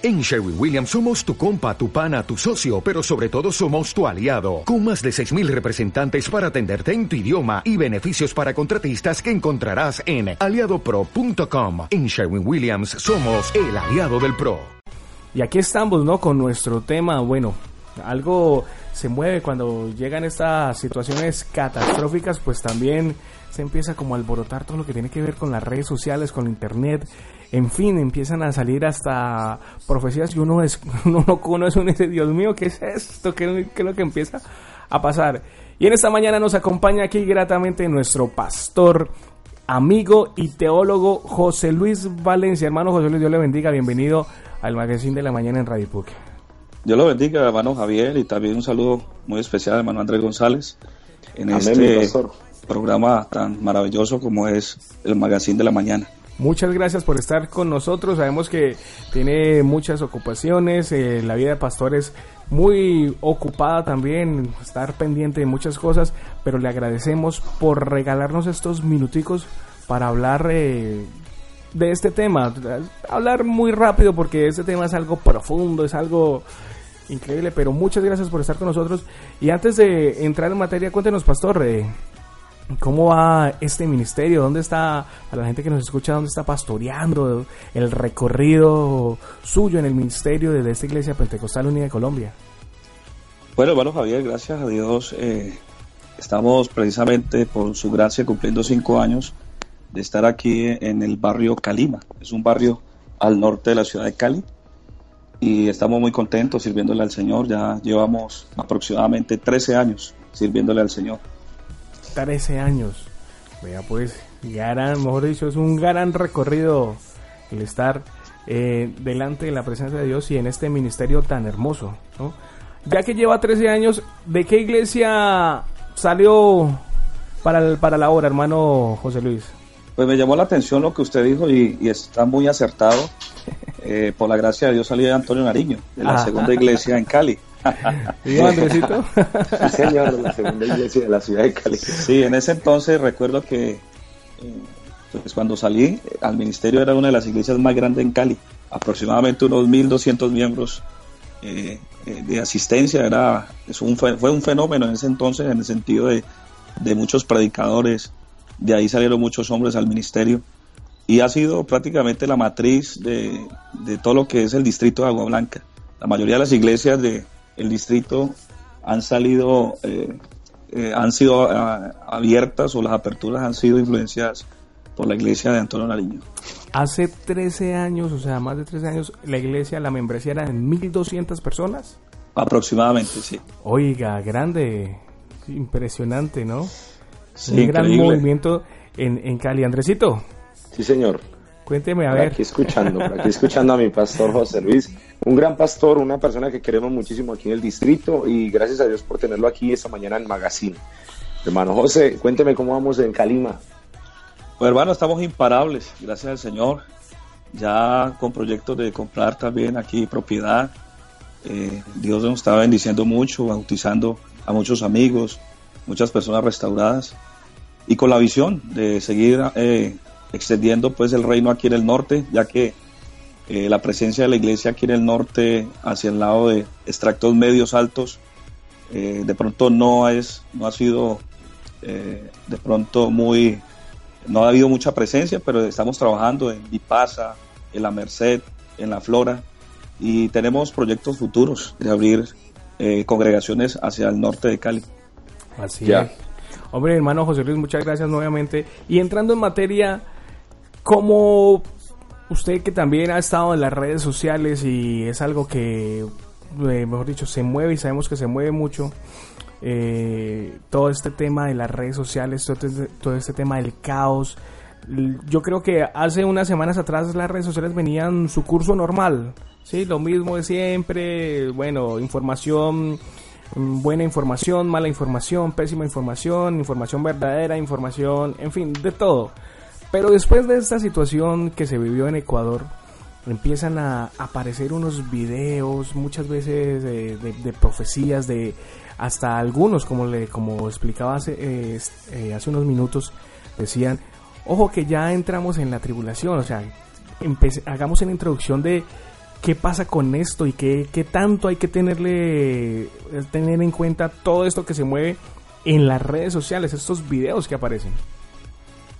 En Sherwin Williams somos tu compa, tu pana, tu socio, pero sobre todo somos tu aliado, con más de 6.000 representantes para atenderte en tu idioma y beneficios para contratistas que encontrarás en aliadopro.com. En Sherwin Williams somos el aliado del PRO. Y aquí estamos, ¿no? Con nuestro tema, bueno, algo se mueve cuando llegan estas situaciones catastróficas, pues también se empieza como a alborotar todo lo que tiene que ver con las redes sociales, con internet, en fin, empiezan a salir hasta profecías y uno es, uno no conoce, uno dice, Dios mío, ¿qué es esto? ¿Qué, es lo que empieza a pasar? Y en esta mañana nos acompaña aquí gratamente nuestro pastor, amigo y teólogo José Luis Valencia. Hermano José Luis, Dios le bendiga, bienvenido al Magazine de la Mañana en Radio Puque. Dios lo bendiga, hermano Javier, y también un saludo muy especial, hermano Andrés González, en este programa tan maravilloso como es el Magazine de la Mañana. Muchas gracias por estar con nosotros. Sabemos que tiene muchas ocupaciones, eh, la vida de pastor es muy ocupada también, estar pendiente de muchas cosas, pero le agradecemos por regalarnos estos minuticos para hablar eh, de este tema. Hablar muy rápido porque este tema es algo profundo, es algo increíble, pero muchas gracias por estar con nosotros. Y antes de entrar en materia, cuéntenos, pastor, eh, ¿Cómo va este ministerio? ¿Dónde está, a la gente que nos escucha, dónde está pastoreando el recorrido suyo en el ministerio de esta Iglesia Pentecostal Unida de Colombia? Bueno, hermano Javier, gracias a Dios. Eh, estamos precisamente por su gracia cumpliendo cinco años de estar aquí en el barrio Calima. Es un barrio al norte de la ciudad de Cali. Y estamos muy contentos sirviéndole al Señor. Ya llevamos aproximadamente 13 años sirviéndole al Señor. 13 años. Vea pues, gran, mejor dicho, es un gran recorrido el estar eh, delante de la presencia de Dios y en este ministerio tan hermoso. Ya que lleva 13 años, ¿de qué iglesia salió para, para la obra, hermano José Luis? Pues me llamó la atención lo que usted dijo y, está muy acertado. Eh, por la gracia de Dios salí de Antonio Nariño, de la segunda iglesia en Cali. ¿Y Andresito? sí, señor, la segunda iglesia de la ciudad de Cali. Sí, en ese entonces recuerdo que eh, pues cuando salí al ministerio era una de las iglesias más grandes en Cali, aproximadamente unos 1.200 miembros eh, eh, de asistencia. Era, es un, fue un fenómeno en ese entonces en el sentido de, de muchos predicadores, de ahí salieron muchos hombres al ministerio y ha sido prácticamente la matriz de, de todo lo que es el distrito de Agua Blanca. La mayoría de las iglesias de, el distrito han salido, eh, eh, han sido ah, abiertas o las aperturas han sido influenciadas por la iglesia de Antonio Nariño. Hace 13 años, o sea, más de 13 años, la iglesia, la membresía era de 1.200 personas. Aproximadamente, sí. Oiga, grande, impresionante, ¿no? Sí, Un gran movimiento en, en Cali. Andresito. Sí, señor. Cuénteme, a ver. Aquí escuchando, aquí escuchando a mi pastor José Luis, un gran pastor, una persona que queremos muchísimo aquí en el distrito y gracias a Dios por tenerlo aquí esta mañana en Magazine. Hermano José, cuénteme cómo vamos en Calima. Pues hermano, estamos imparables, gracias al Señor. Ya con proyectos de comprar también aquí propiedad. Eh, Dios nos está bendiciendo mucho, bautizando a muchos amigos, muchas personas restauradas y con la visión de seguir eh, extendiendo pues el reino aquí en el norte, ya que eh, la presencia de la iglesia aquí en el norte, hacia el lado de extractos medios altos, eh, de pronto no es, no ha sido eh, de pronto muy, no ha habido mucha presencia, pero estamos trabajando en Vipasa, en la Merced, en la Flora, y tenemos proyectos futuros de abrir congregaciones hacia el norte de Cali. Así ya. Hombre, hermano José Luis, muchas gracias nuevamente. Y entrando en materia, como usted que también ha estado en las redes sociales y es algo que, eh, mejor dicho, se mueve y sabemos que se mueve mucho, eh, todo este tema de las redes sociales, todo este, todo este tema del caos, yo creo que hace unas semanas atrás las redes sociales venían su curso normal, ¿sí? Lo mismo de siempre, bueno, información, buena información, mala información, pésima información, información verdadera, información, en fin, de todo. Pero después de esta situación que se vivió en Ecuador, empiezan a aparecer unos videos, muchas veces de, profecías, de hasta algunos, como le como explicaba hace, eh, eh, hace unos minutos, decían, ojo que ya entramos en la tribulación, o sea, hagamos una introducción de ¿Qué pasa con esto y qué, qué tanto hay que tenerle tener en cuenta todo esto que se mueve en las redes sociales, estos videos que aparecen?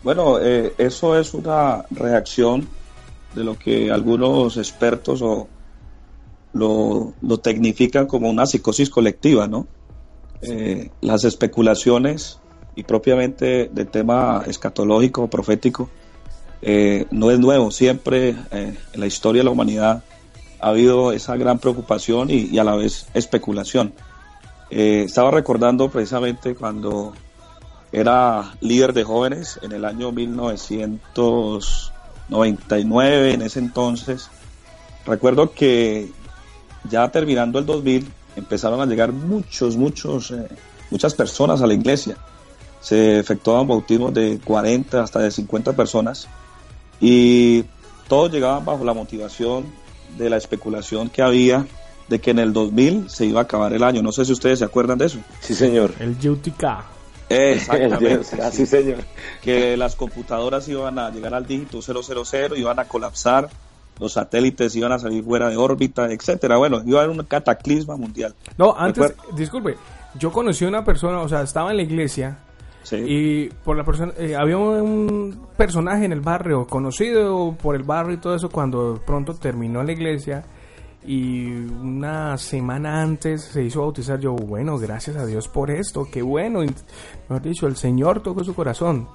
Bueno, eh, eso es una reacción de lo que algunos expertos o lo, lo tecnifican como una psicosis colectiva, ¿no? Eh, las especulaciones y propiamente del tema escatológico, profético, eh, no es nuevo. Siempre en la historia de la humanidad ha habido esa gran preocupación y, y a la vez especulación. estaba recordando precisamente cuando era líder de jóvenes en el año 1999, en ese entonces. Recuerdo que ya terminando el 2000 empezaron a llegar muchos, muchos, eh, muchas personas a la iglesia. Se efectuaban bautismos de 40 hasta de 50 personas y todos llegaban bajo la motivación de la especulación que había de que en el 2000 se iba a acabar el año. No sé si ustedes se acuerdan de eso. Sí, señor. El UTK. Exactamente. Así, señor. Que las computadoras iban a llegar al dígito 000, iban a colapsar, los satélites iban a salir fuera de órbita, etcétera. Bueno, iba a haber un cataclisma mundial. No, antes, disculpe, yo conocí a una persona, o sea, estaba en la iglesia y por la persona eh, había un personaje en el barrio conocido por el barrio y todo eso cuando pronto terminó la iglesia y una semana antes se hizo bautizar. Yo, bueno, gracias a Dios por esto, qué bueno. Mejor dicho, el Señor tocó su corazón.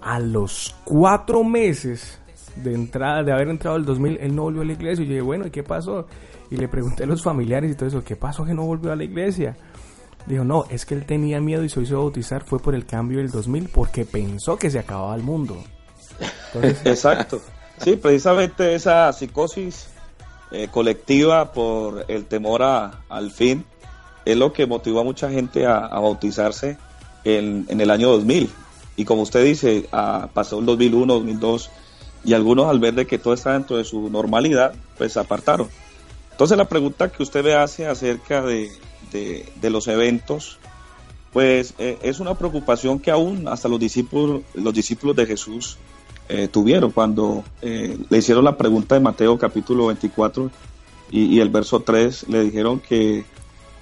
A los cuatro meses de entrada, de haber entrado el 2000, él no volvió a la iglesia. Y yo dije, bueno, ¿y qué pasó? Y le pregunté a los familiares y todo eso, ¿qué pasó que no volvió a la iglesia? Dijo, no, es que él tenía miedo y se hizo bautizar fue por el cambio del 2000 porque pensó que se acababa el mundo. Exacto. Sí, precisamente esa psicosis eh, colectiva por el temor al fin es lo que motivó a mucha gente a, bautizarse en, el año 2000. Y como usted dice, pasó el 2001, 2002, y algunos al ver de que todo está dentro de su normalidad, pues se apartaron. Entonces la pregunta que usted me hace acerca de, los eventos, pues eh, es una preocupación que aún hasta los discípulos, los discípulos de Jesús eh, tuvieron cuando eh, le hicieron la pregunta de Mateo capítulo 24 y, el verso 3 le dijeron que,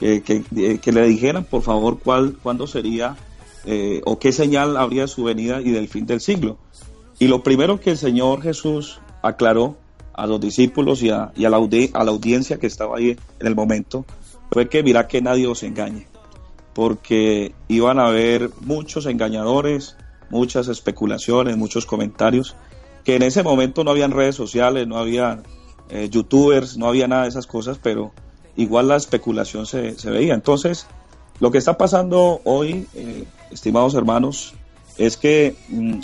que, le dijeran por favor cuál, cuándo sería eh, o qué señal habría de su venida y del fin del siglo. Y lo primero que el Señor Jesús aclaró a los discípulos y a, y a, la, a la audiencia que estaba ahí en el momento fue que mira que nadie os engañe, porque iban a haber muchos engañadores, muchas especulaciones, muchos comentarios, que en ese momento no habían redes sociales, no había eh, youtubers, no había nada de esas cosas, pero igual la especulación se, veía. Entonces, lo que está pasando hoy, eh, estimados hermanos, es que mm,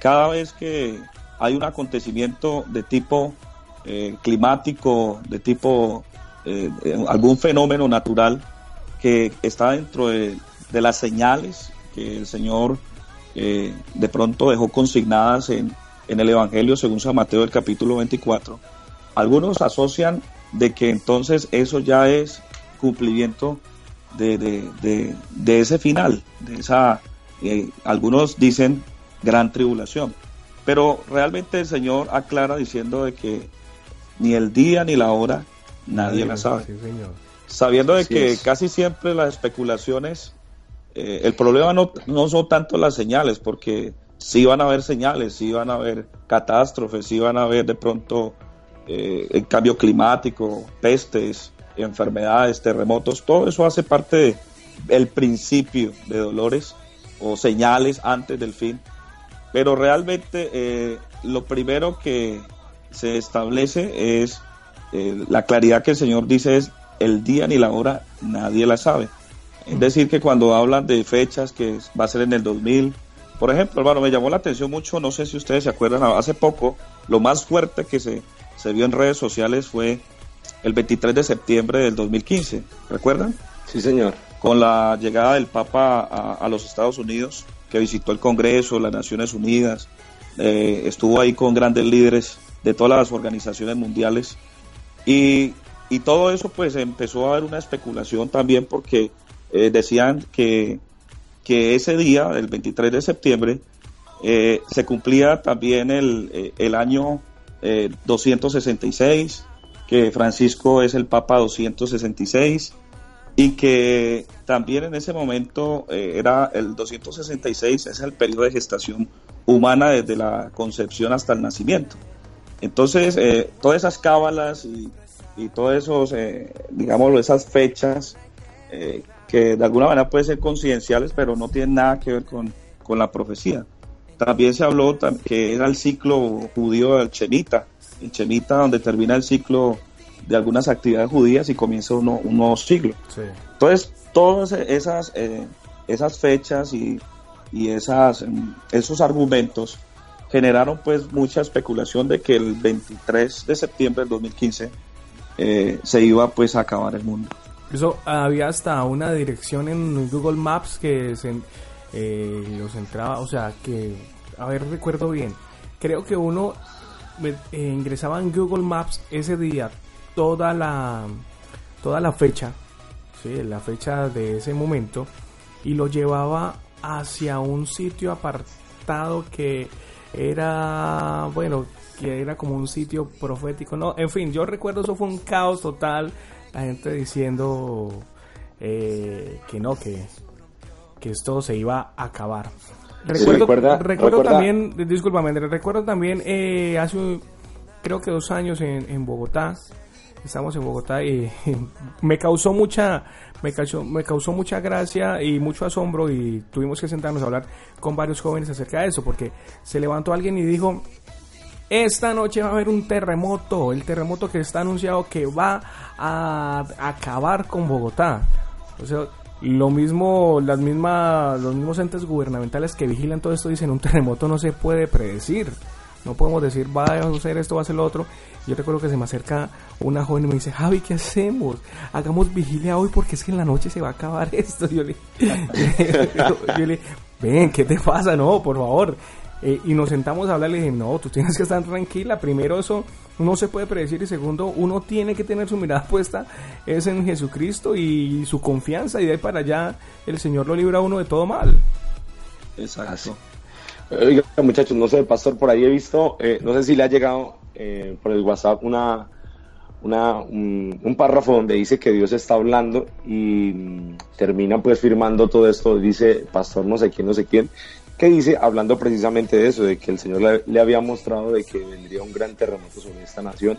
cada vez que hay un acontecimiento de tipo eh, climático, de tipo algún fenómeno natural que está dentro de, de las señales que el Señor de pronto dejó consignadas en, en el Evangelio según San Mateo del capítulo 24, algunos asocian de que entonces eso ya es cumplimiento de, de, de, ese final, de esa, eh, algunos dicen gran tribulación. Pero realmente el Señor aclara diciendo de que ni el día ni la hora nadie, la sabe. Sabiendo de que casi siempre las especulaciones eh, el problema no, no, son tanto las señales, porque sí van a haber señales, sí van a haber catástrofes, sí van a haber de pronto eh, el cambio climático, pestes, enfermedades, terremotos, todo eso hace parte del principio de dolores o señales antes del fin. Pero realmente eh, lo primero que se establece es la claridad que el Señor dice es el día ni la hora nadie la sabe. Es decir, que cuando hablan de fechas que va a ser en el 2000, por ejemplo, hermano, me llamó la atención mucho, no sé si ustedes se acuerdan, hace poco, lo más fuerte que se, se vio en redes sociales fue el 23 de septiembre del 2015, ¿recuerdan? Sí, señor. Con la llegada del Papa a, los Estados Unidos, que visitó el Congreso, las Naciones Unidas, eh, estuvo ahí con grandes líderes de todas las organizaciones mundiales y, y todo eso pues empezó a haber una especulación también porque eh, decían que, que, ese día, el 23 de septiembre, eh, se cumplía también el, eh, el año 266 que Francisco es el Papa 266 y que también en ese momento era el 266, es el periodo de gestación humana desde la concepción hasta el nacimiento. Entonces, todas esas cábalas y, y esos, esas fechas que de alguna manera pueden ser coincidenciales, pero no tienen nada que ver con, con la profecía. También se habló que era el ciclo judío del Chenita, el Chenita donde termina el ciclo de algunas actividades judías y comienza un nuevo siglo. Entonces, todas esas, eh, esas fechas y, y esas, em, esos argumentos generaron pues mucha especulación de que el 23 de septiembre del 2015 eh, se iba pues a acabar el mundo. Eso había hasta una dirección en Google Maps que eh, los entraba, o sea que, a ver, recuerdo bien, creo que uno ingresaba en Google Maps ese día toda la toda la fecha, ¿sí? la fecha de ese momento y lo llevaba hacia un sitio apartado que era bueno que era como un sitio profético no en fin yo recuerdo eso fue un caos total la gente diciendo eh, que no que que esto se iba a acabar. Recuerdo, recuerdo también discúlpame recuerdo también eh, hace creo que dos años en, en Bogotá estamos en Bogotá y me causó mucha me causó, me causó mucha gracia y mucho asombro y tuvimos que sentarnos a hablar con varios jóvenes acerca de eso porque se levantó alguien y dijo esta noche va a haber un terremoto, el terremoto que está anunciado que va a acabar con Bogotá. O sea, lo mismo, las mismas, los mismos entes gubernamentales que vigilan todo esto dicen un terremoto no se puede predecir. No podemos decir va a hacer esto, va a hacer lo otro. Yo recuerdo que se me acerca una joven y me dice, Javi, ¿qué hacemos? Hagamos vigilia hoy porque es que en la noche se va a acabar esto. Yo le, yo, ven, ¿qué te pasa? No, por favor. Eh, y nos sentamos a hablar y le dije, no, tú tienes que estar tranquila. Primero eso no se puede predecir y segundo, uno tiene que tener su mirada puesta es en Jesucristo y su confianza y de ahí para allá el Señor lo libra a uno de todo mal. Exacto. Oiga, muchachos, no sé, pastor, por ahí he visto, eh, no sé si le ha llegado eh, por el WhatsApp una, una un, párrafo donde dice que Dios está hablando y termina pues firmando todo esto, dice pastor no sé quién, no sé quién, que dice, hablando precisamente de eso, de que el Señor le, había mostrado de que vendría un gran terremoto sobre esta nación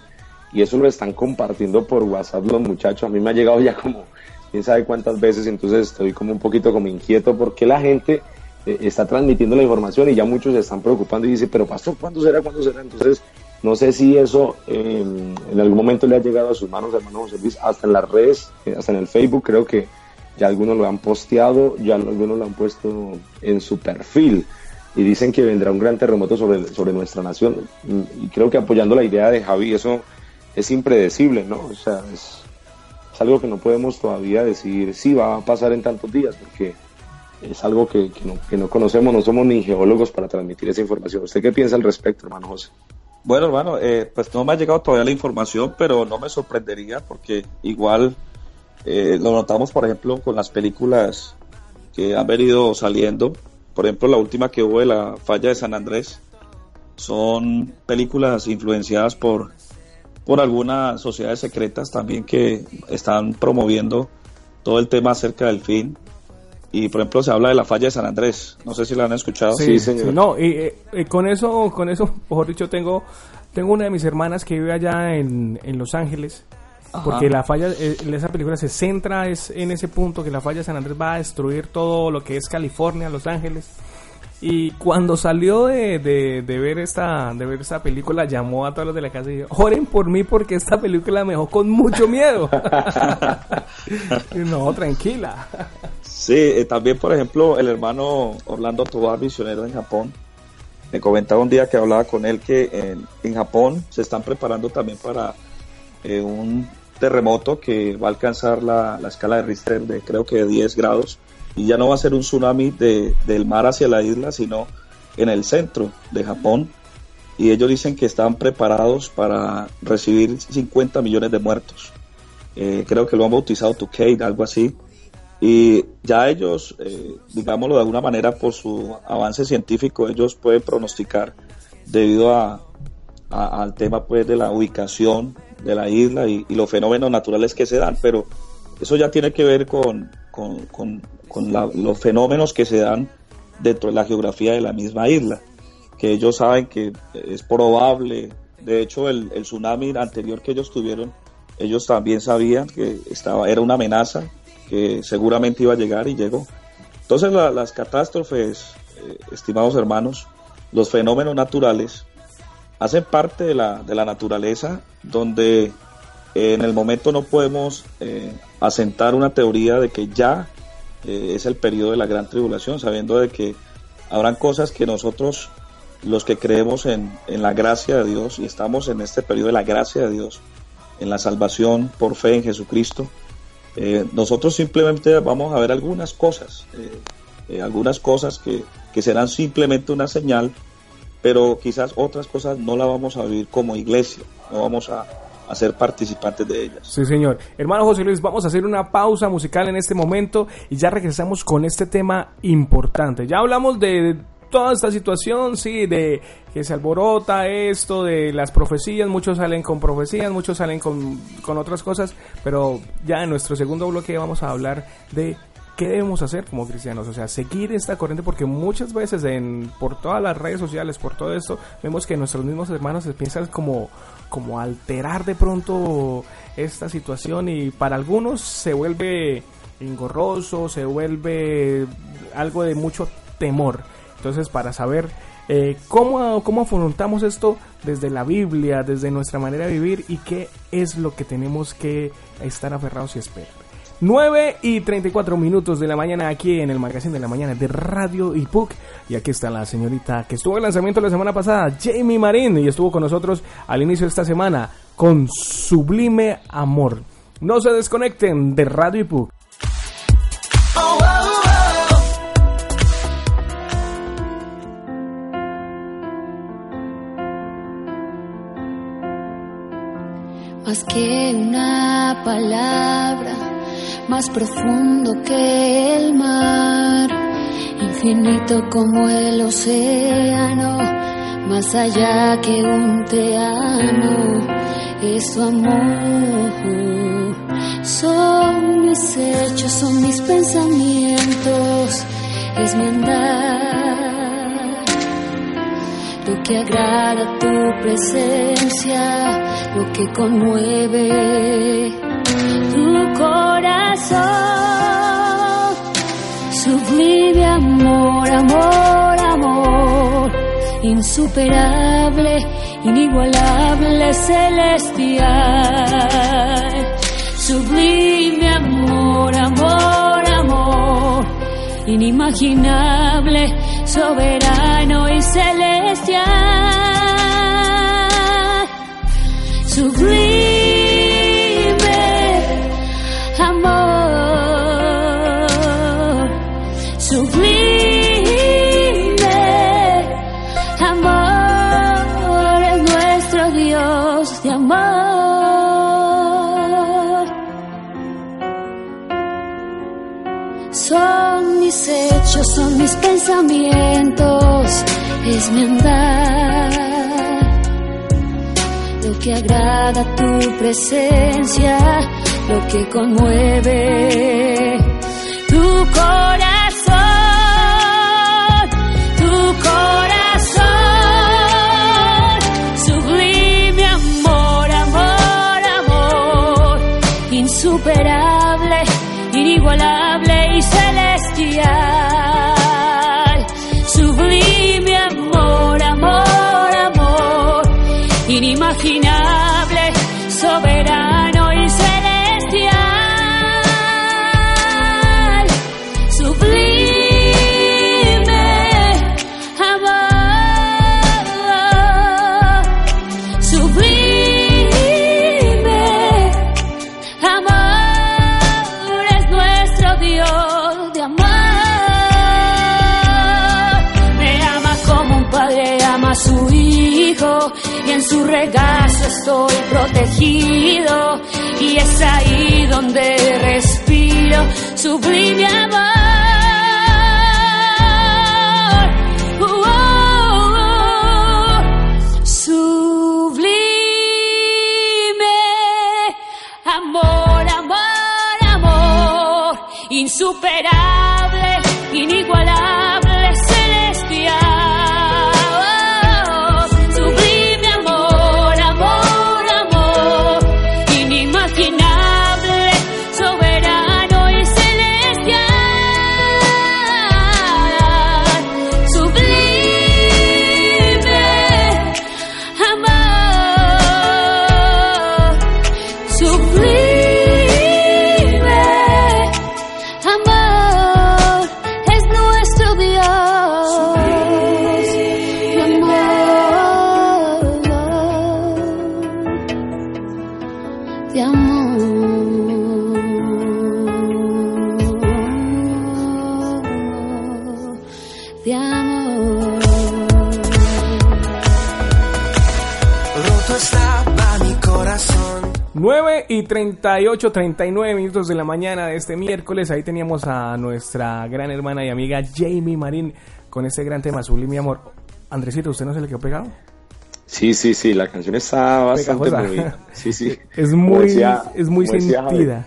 y eso lo están compartiendo por WhatsApp los muchachos, a mí me ha llegado ya como quién sabe cuántas veces, entonces estoy como un poquito como inquieto porque la gente eh, está transmitiendo la información y ya muchos se están preocupando y dice, pero pastor, ¿cuándo será? ¿Cuándo será? Entonces no sé si eso em, en algún momento le ha llegado a sus manos, hermano José Luis, hasta en las redes, eh, hasta en el Facebook, creo que ya algunos lo han posteado, ya algunos lo han puesto en su perfil y dicen que vendrá un gran terremoto sobre, sobre nuestra nación. Y creo que apoyando la idea de Javi, eso es impredecible, ¿no? O sea, es, algo que no podemos todavía decir si va a pasar en tantos días, porque es algo que, no, que no conocemos, no somos ni geólogos para transmitir esa información. ¿Usted qué piensa al respecto, hermano José? Bueno, hermano, eh, pues no me ha llegado todavía la información, pero no me sorprendería porque igual eh, lo notamos, por ejemplo, con las películas que han venido saliendo. Por ejemplo, la última que hubo de la falla de San Andrés. Son películas influenciadas por, por algunas sociedades secretas también que están promoviendo todo el tema acerca del fin y por ejemplo se habla de la falla de San Andrés. No sé si la han escuchado. Sí, señor. no, y, con eso, con eso, mejor dicho, tengo, tengo una de mis hermanas que vive allá en, en Los Ángeles. Porque la falla, eh, esa película se centra es en ese punto que la falla de San Andrés va a destruir todo lo que es California, Los Ángeles. Y cuando salió de, de, ver esta de ver esta película, llamó a todos los de la casa y dijo, oren por mí porque esta película me dejó con mucho miedo. no, tranquila. Sí, eh, también por ejemplo el hermano Orlando Tobar, misionero en Japón, me comentaba un día que hablaba con él que en, Japón se están preparando también para eh, un terremoto que va a alcanzar la, la escala de Richter de creo que de 10 grados y ya no va a ser un tsunami de, del mar hacia la isla, sino en el centro de Japón. Y ellos dicen que están preparados para recibir 50 millones de muertos. Eh, creo que lo han bautizado Tukade, algo así. Y ya ellos, eh, digámoslo de alguna manera, por su avance científico, ellos pueden pronosticar debido a, al tema pues de la ubicación de la isla y, los fenómenos naturales que se dan, pero eso ya tiene que ver con, los fenómenos que se dan dentro de la geografía de la misma isla, que ellos saben que es probable, de hecho el, tsunami anterior que ellos tuvieron, ellos también sabían que estaba, era una amenaza, que seguramente iba a llegar y llegó. Entonces las catástrofes, eh, estimados hermanos, los fenómenos naturales, hacen parte de la, de la naturaleza donde en el momento no podemos eh, asentar una teoría de que ya eh, es el periodo de la gran tribulación, sabiendo de que habrán cosas que nosotros, los que creemos en, en la gracia de Dios y estamos en este periodo de la gracia de Dios, en la salvación por fe en Jesucristo, eh, nosotros simplemente vamos a ver algunas cosas, algunas cosas que, que serán simplemente una señal pero quizás otras cosas no las vamos a vivir como iglesia, no vamos a, ser participantes de ellas. Sí, señor. Hermano José Luis, vamos a hacer una pausa musical en este momento y ya regresamos con este tema importante. Ya hablamos de toda esta situación, sí, de que se alborota esto, de las profecías, muchos salen con profecías, muchos salen con, con otras cosas, pero ya en nuestro segundo bloque vamos a hablar de ¿qué debemos hacer como cristianos? O sea, seguir esta corriente porque muchas veces en, por todas las redes sociales, por todo esto, vemos que nuestros mismos hermanos se piensan como, como alterar de pronto esta situación y para algunos se vuelve engorroso, se vuelve algo de mucho temor. Entonces, para saber eh, ¿cómo, ¿cómo afrontamos esto desde la Biblia, desde nuestra manera de vivir y qué es lo que tenemos que estar aferrados y esperar? 9 y 34 minutos de la mañana aquí en el magazine de la mañana de Radio IPUC. Y aquí está la señorita que estuvo en lanzamiento la semana pasada, Jamie Marín, y estuvo con nosotros al inicio de esta semana con Sublime Amor. No se desconecten de Radio IPUC. Más que una palabra más profundo que el mar, infinito como el océano, más allá que un te amo, es tu amor. Son mis hechos, son mis pensamientos, es mi andar. Lo que agrada tu presencia, lo que conmueve Sublime amor, amor, amor, insuperable, inigualable, celestial. Sublime amor, amor, amor, inimaginable, soberano y celestial. Sublime son mis pensamientos, es mi andar. Lo que agrada tu presencia, lo que conmueve tu corazón, y es ahí donde respiro sublime amor. 38, 39 minutos de la mañana de este miércoles. Ahí teníamos a nuestra gran hermana y amiga Jamie Marín con este gran tema, Sublime Amor. Andresito, ¿usted no se le quedó pegado? Sí, sí, sí, la canción está bastante movida. Sí, sí. Es muy, decía- es muy decía sentida.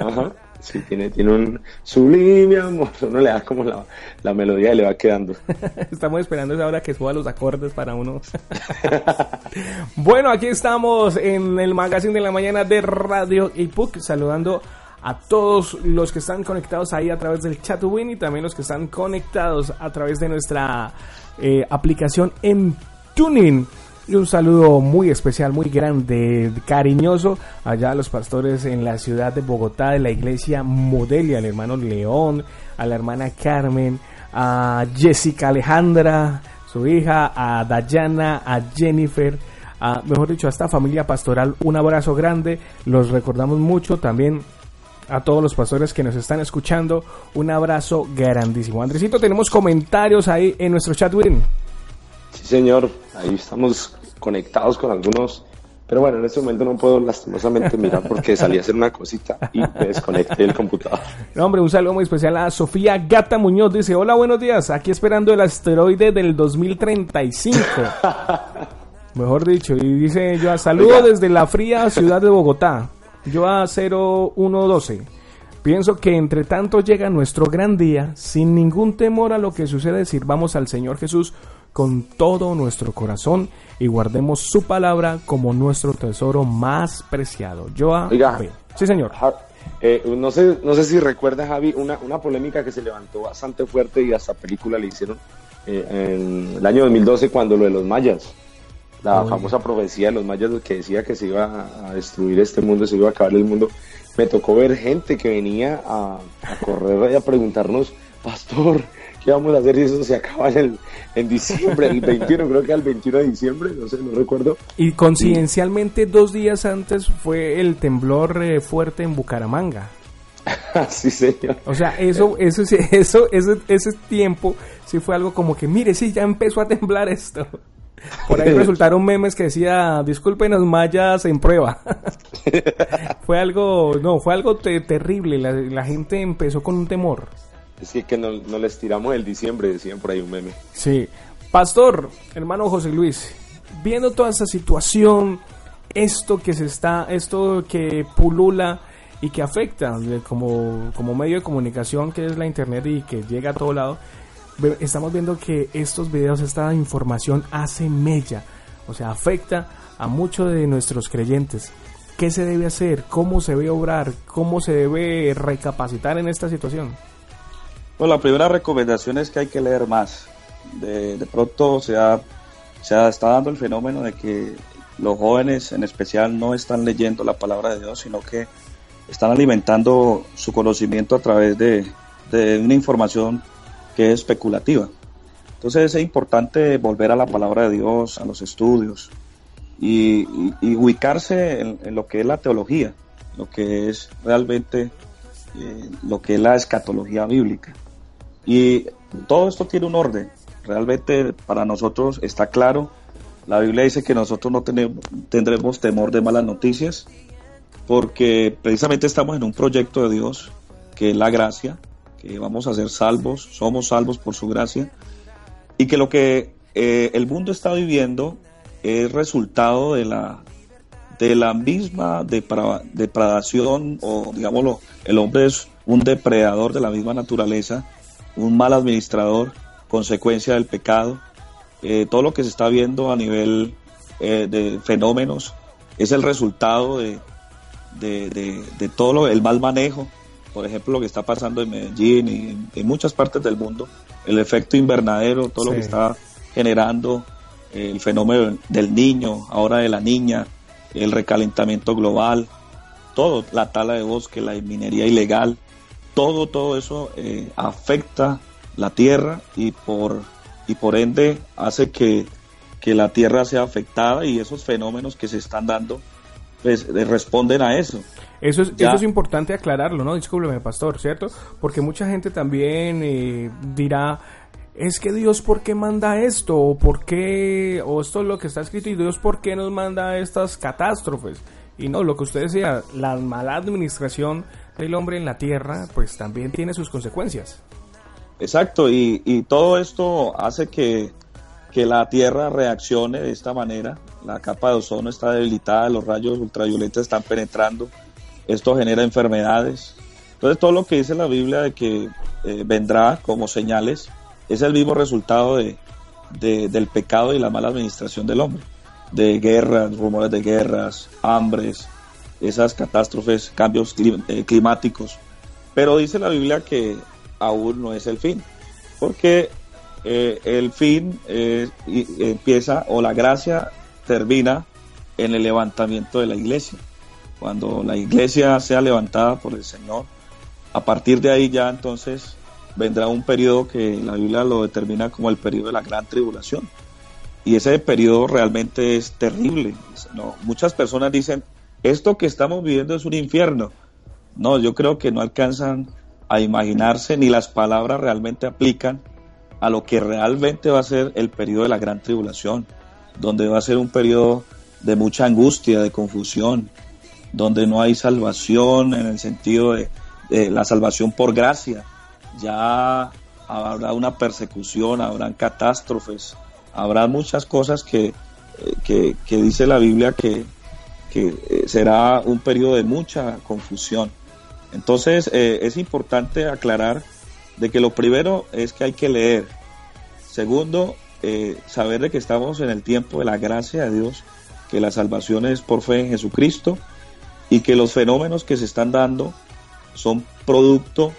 Ajá. Sí, tiene, tiene un sublime amor. Uno le da como la, la melodía y le va quedando. Estamos esperando esa hora que suba los acordes para uno. bueno, aquí estamos en el magazine de la mañana de Radio IPUC, saludando a todos los que están conectados ahí a través del chat win y también los que están conectados a través de nuestra eh, aplicación en Tuning. Y un saludo muy especial, muy grande, cariñoso allá a los pastores en la ciudad de Bogotá, de la iglesia Modelia, al hermano León, a la hermana Carmen, a Jessica Alejandra, su hija, a Dayana, a Jennifer, a, mejor dicho, a esta familia pastoral. Un abrazo grande, los recordamos mucho también. A todos los pastores que nos están escuchando, un abrazo grandísimo. Andresito, tenemos comentarios ahí en nuestro chat win. Sí, señor. Ahí estamos conectados con algunos. Pero bueno, en este momento no puedo lastimosamente mirar porque salí a hacer una cosita y me desconecté del computador. No, hombre, un saludo muy especial a Sofía Gata Muñoz. Dice, hola, buenos días. Aquí esperando el asteroide del 2035. Mejor dicho. Y dice, yo saludo Oiga. desde la fría ciudad de Bogotá. Yo a 0112. Pienso que entre tanto llega nuestro gran día, sin ningún temor a lo que sucede, sirvamos al Señor Jesús con todo nuestro corazón y guardemos su palabra como nuestro tesoro más preciado. Yo a Oiga. Sí, señor. Eh, no, sé, no sé si recuerda, Javi, una, una polémica que se levantó bastante fuerte y hasta película le hicieron eh, en el año 2012 cuando lo de los mayas. La Oye. famosa profecía de los mayas que decía que se iba a destruir este mundo, se iba a acabar el mundo. Me tocó ver gente que venía a, a correr y a preguntarnos, Pastor, ¿qué vamos a hacer si eso se acaba en, el- en diciembre, el 21, creo que al 21 de diciembre, no sé, no recuerdo. Y coincidencialmente dos días antes fue el temblor eh, fuerte en Bucaramanga. Así señor. O sea, eso, eso, sí- eso, ese, ese tiempo sí fue algo como que, mire, sí, ya empezó a temblar esto. Por ahí resultaron memes que decía, discúlpenos mayas en prueba. fue algo, no, fue algo te- terrible. La, la gente empezó con un temor. Es que, no, no les tiramos el diciembre, decían por ahí un meme. Sí. Pastor, hermano José Luis, viendo toda esta situación, esto que se está, esto que pulula y que afecta como, como medio de comunicación que es la internet y que llega a todo lado, estamos viendo que estos videos, esta información hace mella, o sea, afecta a muchos de nuestros creyentes. ¿Qué se debe hacer? ¿Cómo se debe obrar? ¿Cómo se debe recapacitar en esta situación? Bueno, la primera recomendación es que hay que leer más. De, pronto se, ha- se está dando el fenómeno de que los jóvenes en especial no están leyendo la palabra de Dios, sino que están alimentando su conocimiento a través de, de una información que es especulativa. Entonces es importante volver a la palabra de Dios, a los estudios y, ubicarse en, en lo que es la teología, lo que es realmente eh, lo que es la escatología bíblica. Y todo esto tiene un orden. Realmente para nosotros está claro. La Biblia dice que nosotros no tenemos, tendremos temor de malas noticias porque precisamente estamos en un proyecto de Dios que es la gracia, que vamos a ser salvos, somos salvos por su gracia y que lo que eh, el mundo está viviendo es resultado de la de la misma depra- depradación o digámoslo, el hombre es un depredador de la misma naturaleza, un mal administrador, consecuencia del pecado. Eh, todo lo que se está viendo a nivel eh, de fenómenos es el resultado de, de, de- de todo lo- el mal manejo, por ejemplo, lo que está pasando en Medellín y en, en muchas partes del mundo, el efecto invernadero, todo lo que está generando eh, el fenómeno del niño, ahora de la niña, el recalentamiento global, todo, la tala de bosque, la minería ilegal, todo, todo eso eh, afecta la tierra y por, y por ende hace que, que la tierra sea afectada y esos fenómenos que se están dando pues eh, responden a eso. Eso es, Ya. eso es importante aclararlo, ¿no? Discúlpeme, pastor, ¿cierto? Porque mucha gente también eh, dirá, es que Dios, ¿por qué manda esto? ¿O por qué? O esto es lo que está escrito y Dios, ¿por qué nos manda estas catástrofes? Y no, lo que usted decía, la mala administración del hombre en la tierra, pues también tiene sus consecuencias. Exacto, y, todo esto hace que, que la Tierra reaccione de esta manera. La capa de ozono está debilitada, los rayos ultravioletas están penetrando, esto genera enfermedades. Entonces todo lo que dice la Biblia de que eh, vendrá como señales es el mismo resultado de- del pecado y la mala administración del hombre, de guerras, rumores de guerras, hambres, esas catástrofes, cambios eh, climáticos. Pero dice la Biblia que aún no es el fin, porque eh, el fin eh, empieza o la gracia termina en el levantamiento de la iglesia. Cuando la iglesia sea levantada por el Señor, a partir de ahí ya entonces vendrá un periodo que la Biblia lo determina como el periodo de la gran tribulación. Y ese periodo realmente es terrible. No, muchas personas dicen, esto que estamos viviendo es un infierno. No, yo creo que no alcanzan a imaginarse ni las palabras realmente aplican a lo que realmente va a ser el periodo de la gran tribulación, donde va a ser un periodo de mucha angustia, de confusión, donde no hay salvación en el sentido de, la salvación por gracia. Ya habrá una persecución, habrán catástrofes, habrá muchas cosas que, eh, que dice la Biblia que, que eh, será un periodo de mucha confusión. Entonces eh, es importante aclarar de que lo primero es que hay que leer. Segundo, eh, saber de que estamos en el tiempo de la gracia de Dios, que la salvación es por fe en Jesucristo y que los fenómenos que se están dando son producto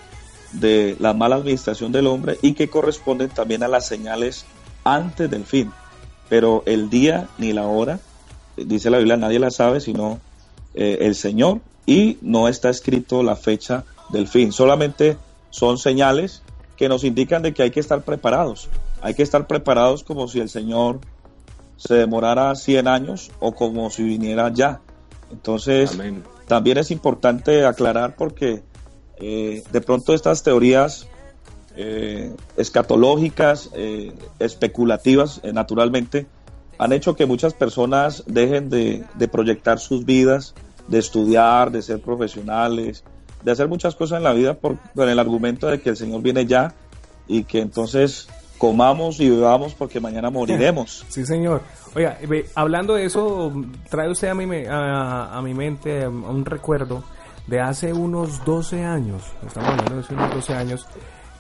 de la mala administración del hombre y que corresponden también a las señales antes del fin. Pero el día ni la hora, dice la Biblia, nadie la sabe sino eh, el Señor y no está escrito la fecha del fin. Solamente son señales que nos indican de que hay que estar preparados. Hay que estar preparados como si el Señor se demorara 100 años o como si viniera ya. Entonces, Amén. también es importante aclarar porque eh, de pronto estas teorías eh, escatológicas, eh, especulativas, naturalmente, han hecho que muchas personas dejen de, de proyectar sus vidas, de estudiar, de ser profesionales, de hacer muchas cosas en la vida por, con el argumento de que el Señor viene ya y que entonces comamos y bebamos porque mañana moriremos. Sí, señor. Oiga, hablando de eso, trae usted a mi, a, a mi mente un recuerdo de hace unos 12 años, estamos hablando de hace unos 12 años,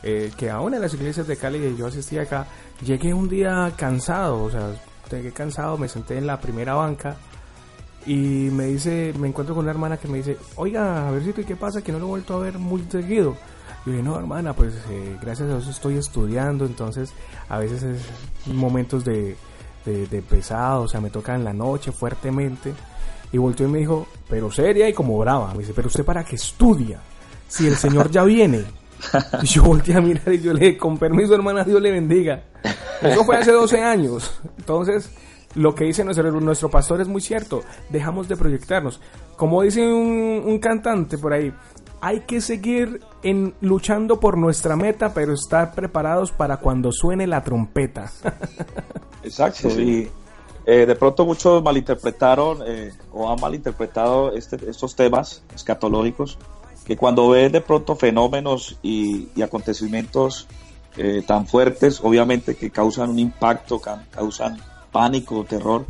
eh, que aún en las iglesias de Cali que yo asistía acá, llegué un día cansado, o sea, llegué cansado, me senté en la primera banca y me dice, me encuentro con una hermana que me dice, oiga, a ver si qué pasa, que no lo he vuelto a ver muy seguido. Yo dije, no, hermana, pues eh, gracias a Dios estoy estudiando, entonces a veces es momentos de, de, de pesado, o sea, me toca en la noche fuertemente. Y volteó y me dijo, pero seria y como brava. Me dice, pero usted para qué estudia, si el Señor ya viene. Y yo volteé a mirar y yo le dije, con permiso hermana, Dios le bendiga. Eso fue hace 12 años. Entonces, lo que dice nuestro, nuestro pastor es muy cierto. Dejamos de proyectarnos. Como dice un, un cantante por ahí, hay que seguir en, luchando por nuestra meta, pero estar preparados para cuando suene la trompeta. Exacto, y eh, de pronto muchos malinterpretaron eh, o han malinterpretado este, estos temas escatológicos, que cuando ven de pronto fenómenos y, acontecimientos eh, tan fuertes, obviamente que causan un impacto, ca- causan pánico, terror,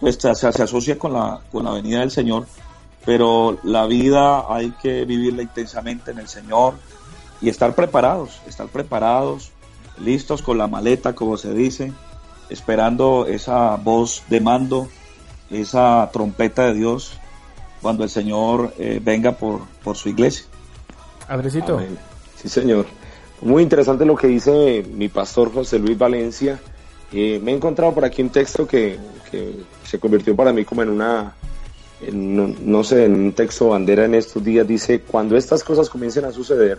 pues se, se asocia con la, con la venida del Señor, pero la vida hay que vivirla intensamente en el Señor y estar preparados, estar preparados, listos con la maleta, como se dice, esperando esa voz de mando, esa trompeta de Dios cuando el Señor eh, venga por, por su iglesia. Andresito. Amén. Sí, señor. Muy interesante lo que dice mi pastor José Luis Valencia. Eh, me he encontrado por aquí un texto que, que se convirtió para mí como en una, en, no, no sé, en un texto bandera en estos días. Dice, cuando estas cosas comiencen a suceder,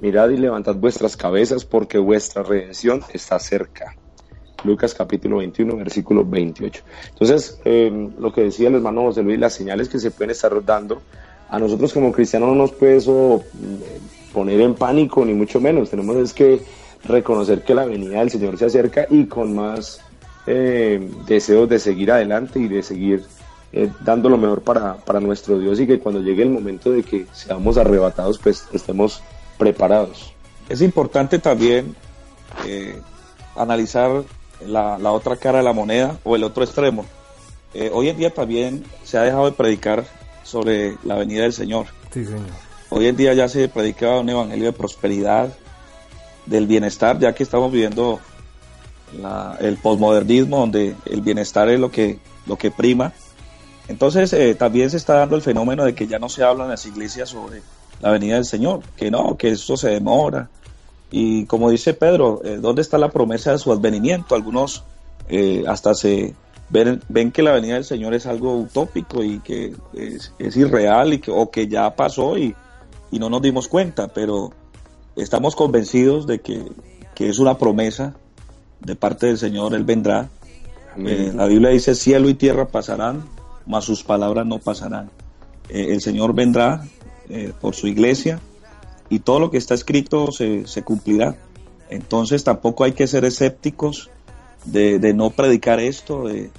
mirad y levantad vuestras cabezas porque vuestra redención está cerca. Lucas capítulo 21, versículo 28. Entonces, eh, lo que decía el hermano José Luis, las señales que se pueden estar dando, a nosotros como cristianos no nos puede eso eh, poner en pánico, ni mucho menos. Tenemos es que reconocer que la venida del Señor se acerca y con más eh, deseos de seguir adelante y de seguir eh, dando lo mejor para, para nuestro Dios y que cuando llegue el momento de que seamos arrebatados, pues estemos preparados. Es importante también eh, analizar la, la, otra cara de la moneda o el otro extremo. Eh, hoy en día también se ha dejado de predicar sobre la venida del Señor. Sí, señor. Hoy en día ya se predica un evangelio de prosperidad, del bienestar, ya que estamos viviendo la, el posmodernismo, donde el bienestar es lo que, lo que prima. Entonces eh, también se está dando el fenómeno de que ya no se habla en las iglesias sobre la venida del Señor, que no, que esto se demora. Y como dice Pedro, eh, ¿dónde está la promesa de su advenimiento? Algunos eh, hasta se ven, ven, que la venida del Señor es algo utópico y que es, es irreal y que, o que ya pasó y, y, no nos dimos cuenta, pero estamos convencidos de que, que es una promesa de parte del Señor, Él vendrá. Eh, la Biblia dice, cielo y tierra pasarán, mas sus palabras no pasarán. el Señor vendrá por su iglesia y todo lo que está escrito se, se cumplirá. Entonces tampoco hay que ser escépticos de, de no predicar esto, de,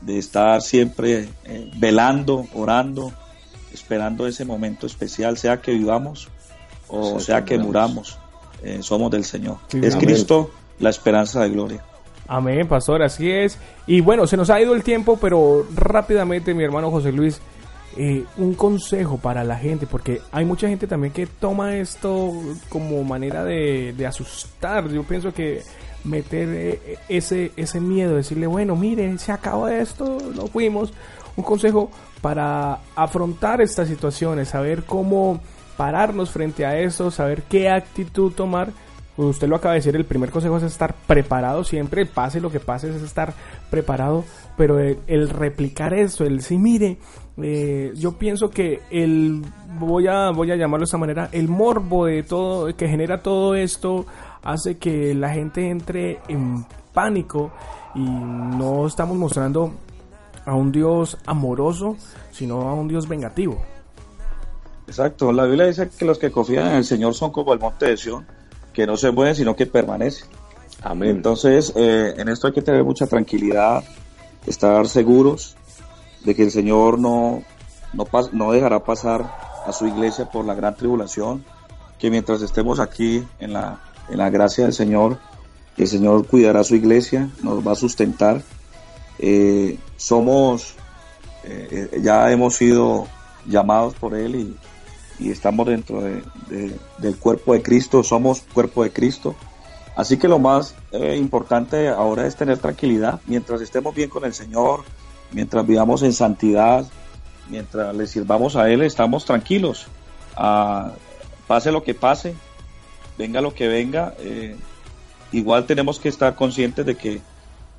de estar siempre eh, velando, orando, esperando ese momento especial, sea que vivamos o sea, sea que muramos, eh, somos del Señor. Sí, es amén. Cristo la esperanza de gloria. Amén, pastor, así es. Y bueno, se nos ha ido el tiempo, pero rápidamente mi hermano José Luis, eh, un consejo para la gente, porque hay mucha gente también que toma esto como manera de, asustar. Yo pienso que meter eh, ese, ese miedo, decirle, bueno, mire, se acabó esto, lo fuimos. Un consejo para afrontar estas situaciones, saber cómo pararnos frente a eso, saber qué actitud tomar. Usted lo acaba de decir, el primer consejo es estar preparado siempre, pase lo que pase, es estar preparado, pero el, replicar eso, el sí, mire, eh, yo pienso que el, voy a, voy a llamarlo de esta manera, el morbo de todo, que genera todo esto, hace que la gente entre en pánico y no estamos mostrando a un Dios amoroso, sino a un Dios vengativo. Exacto, la Biblia dice que los que confían en el Señor son como el monte de Sion, que no se mueven sino que permanecen. Amén. Entonces, eh, en esto hay que tener mucha tranquilidad, estar seguros de que el Señor no, no, pas no dejará pasar a su iglesia por la gran tribulación, que mientras estemos aquí en la, en la gracia del Señor, el Señor cuidará su iglesia, nos va a sustentar. Eh, somos, eh, ya hemos sido llamados por Él y, y estamos dentro de, de, del cuerpo de Cristo, somos cuerpo de Cristo. Así que lo más eh, importante ahora es tener tranquilidad mientras estemos bien con el Señor, mientras vivamos en santidad, mientras le sirvamos a Él, estamos tranquilos. Ah, pase lo que pase, venga lo que venga, eh, igual tenemos que estar conscientes de que,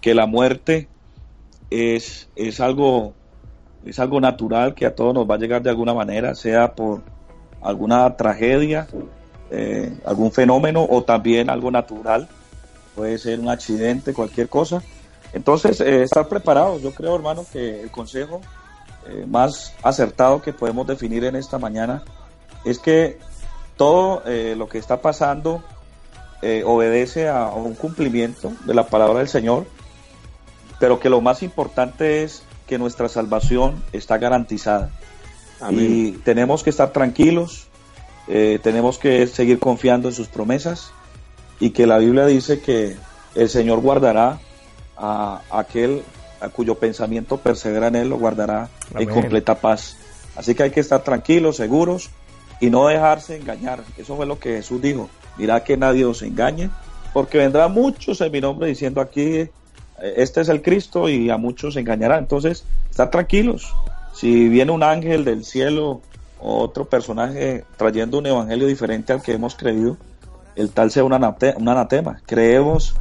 que la muerte es, es, algo, es algo natural que a todos nos va a llegar de alguna manera, sea por alguna tragedia, eh, algún fenómeno o también algo natural, puede ser un accidente, cualquier cosa. Entonces, eh, estar preparados, yo creo, hermano, que el consejo eh, más acertado que podemos definir en esta mañana es que todo eh, lo que está pasando obedece a, a, un cumplimiento de la palabra del Señor, pero que lo más importante es que nuestra salvación está garantizada. Amén. Y tenemos que estar tranquilos, tenemos que seguir confiando en sus promesas y que la Biblia dice que el Señor guardará a aquel a cuyo pensamiento persevera en él lo guardará Amén. en completa paz. Así que hay que estar tranquilos, seguros y no dejarse engañar. Eso fue lo que Jesús dijo. Mirá que nadie os engañe, porque vendrá muchos en mi nombre diciendo aquí, eh, este es el Cristo y a muchos engañará. Entonces, estar tranquilos. Si viene un ángel del cielo o otro personaje trayendo un evangelio diferente al que hemos creído, el tal sea un anate- un anatema. Creemos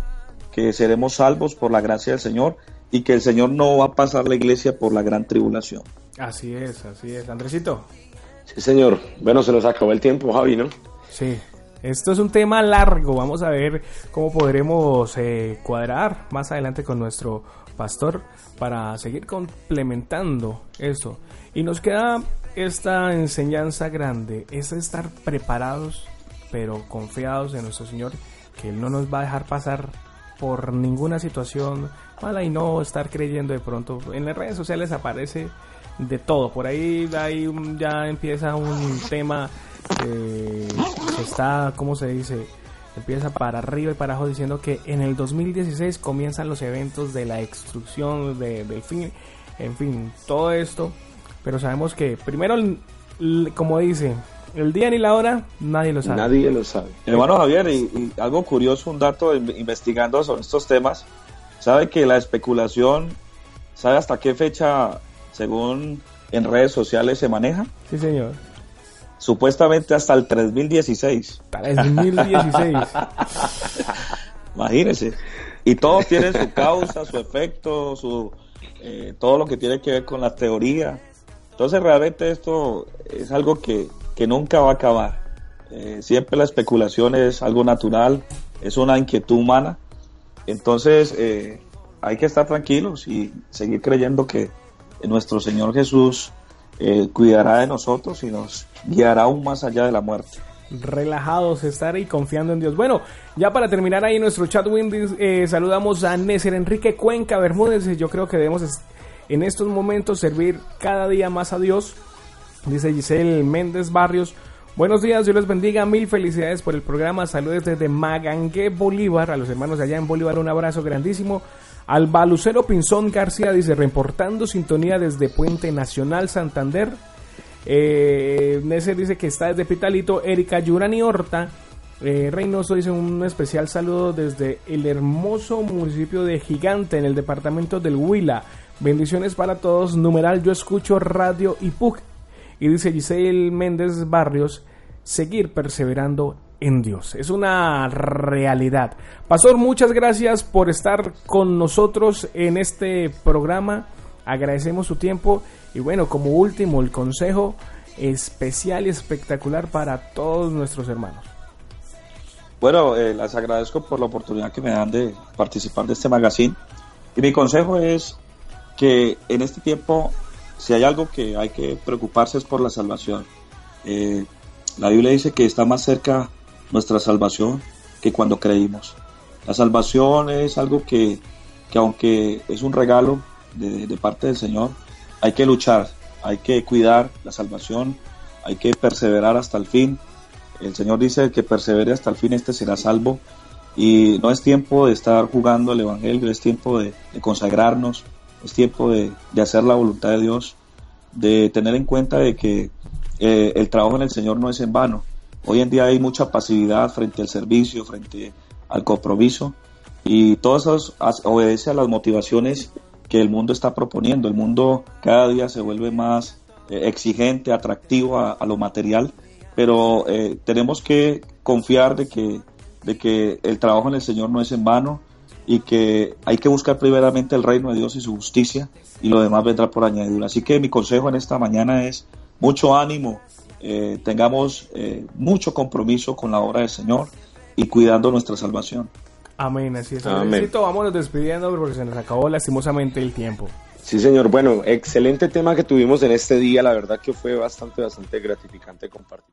que seremos salvos por la gracia del Señor y que el Señor no va a pasar la iglesia por la gran tribulación. Así es, así es. Andresito. Sí, señor. Bueno, se nos acabó el tiempo, Javi, ¿no? Sí, esto es un tema largo. Vamos a ver cómo podremos eh, cuadrar más adelante con nuestro pastor para seguir complementando esto. Y nos queda esta enseñanza grande, es estar preparados, pero confiados en nuestro Señor, que Él no nos va a dejar pasar por ninguna situación mala y no estar creyendo de pronto. En las redes sociales aparece de todo. Por ahí, ahí ya empieza un tema eh, que está, ¿cómo se dice? Empieza para arriba y para abajo diciendo que en el 2016 comienzan los eventos de la extrusión de- del fin, en fin, todo esto. Pero sabemos que primero, como dice, el día ni la hora, nadie lo sabe. Nadie lo sabe. Hermano Javier, y, y algo curioso, un dato in- investigando sobre estos temas, sabe que la especulación, ¿sabe hasta qué fecha, según en redes sociales, se maneja? Sí, señor. Supuestamente hasta el 3016. Para el 2016. Imagínense. Y todo tiene su causa, su efecto, su eh, todo lo que tiene que ver con la teoría. Entonces realmente esto es algo que, que nunca va a acabar. Eh, siempre la especulación es algo natural, es una inquietud humana. Entonces eh, hay que estar tranquilos y seguir creyendo que nuestro Señor Jesús eh, cuidará de nosotros y nos guiará aún más allá de la muerte. relajados, estar y confiando en Dios. Bueno, ya para terminar ahí nuestro chat Windy, eh, saludamos a Nécer Enrique Cuenca Bermúdez. Yo creo que debemos en estos momentos servir cada día más a Dios. Dice Giselle Méndez Barrios. Buenos días, Dios les bendiga. Mil felicidades por el programa. Saludos desde Magangué, Bolívar. A los hermanos de allá en Bolívar, un abrazo grandísimo. Al Balucero Pinzón García dice, reportando sintonía desde Puente Nacional Santander. Eh, Necer dice que está desde Pitalito. Erika Yurani Horta. Eh, Reynoso dice un especial saludo desde el hermoso municipio de Gigante en el departamento del Huila. Bendiciones para todos. Numeral Yo Escucho Radio y Pug. Y dice Giselle Méndez Barrios, seguir perseverando en Dios. Es una realidad. Pastor, muchas gracias por estar con nosotros en este programa. Agradecemos su tiempo. Y bueno, como último, el consejo especial y espectacular para todos nuestros hermanos. Bueno, eh, les agradezco por la oportunidad que me dan de participar de este magazine. Y mi consejo es que en este tiempo, si hay algo que hay que preocuparse es por la salvación. Eh, la Biblia dice que está más cerca nuestra salvación que cuando creímos. La salvación es algo que, que aunque es un regalo de, de parte del Señor, hay que luchar, hay que cuidar la salvación, hay que perseverar hasta el fin. El Señor dice que persevere hasta el fin, este será salvo. Y no es tiempo de estar jugando el Evangelio, es tiempo de, de consagrarnos, es tiempo de, de hacer la voluntad de Dios, de tener en cuenta de que eh, el trabajo en el Señor no es en vano. Hoy en día hay mucha pasividad frente al servicio, frente al compromiso, y todo eso obedece a las motivaciones que el mundo está proponiendo. El mundo cada día se vuelve más eh, exigente, atractivo a, a lo material, pero eh, tenemos que confiar de que, de que el trabajo en el Señor no es en vano y que hay que buscar primeramente el reino de Dios y su justicia y lo demás vendrá por añadidura. Así que mi consejo en esta mañana es mucho ánimo, eh, tengamos eh, mucho compromiso con la obra del Señor y cuidando nuestra salvación. Amén, así es. Amén. Vámonos despidiendo porque se nos acabó lastimosamente el tiempo. Sí, señor. Bueno, excelente tema que tuvimos en este día. La verdad que fue bastante, bastante gratificante compartir.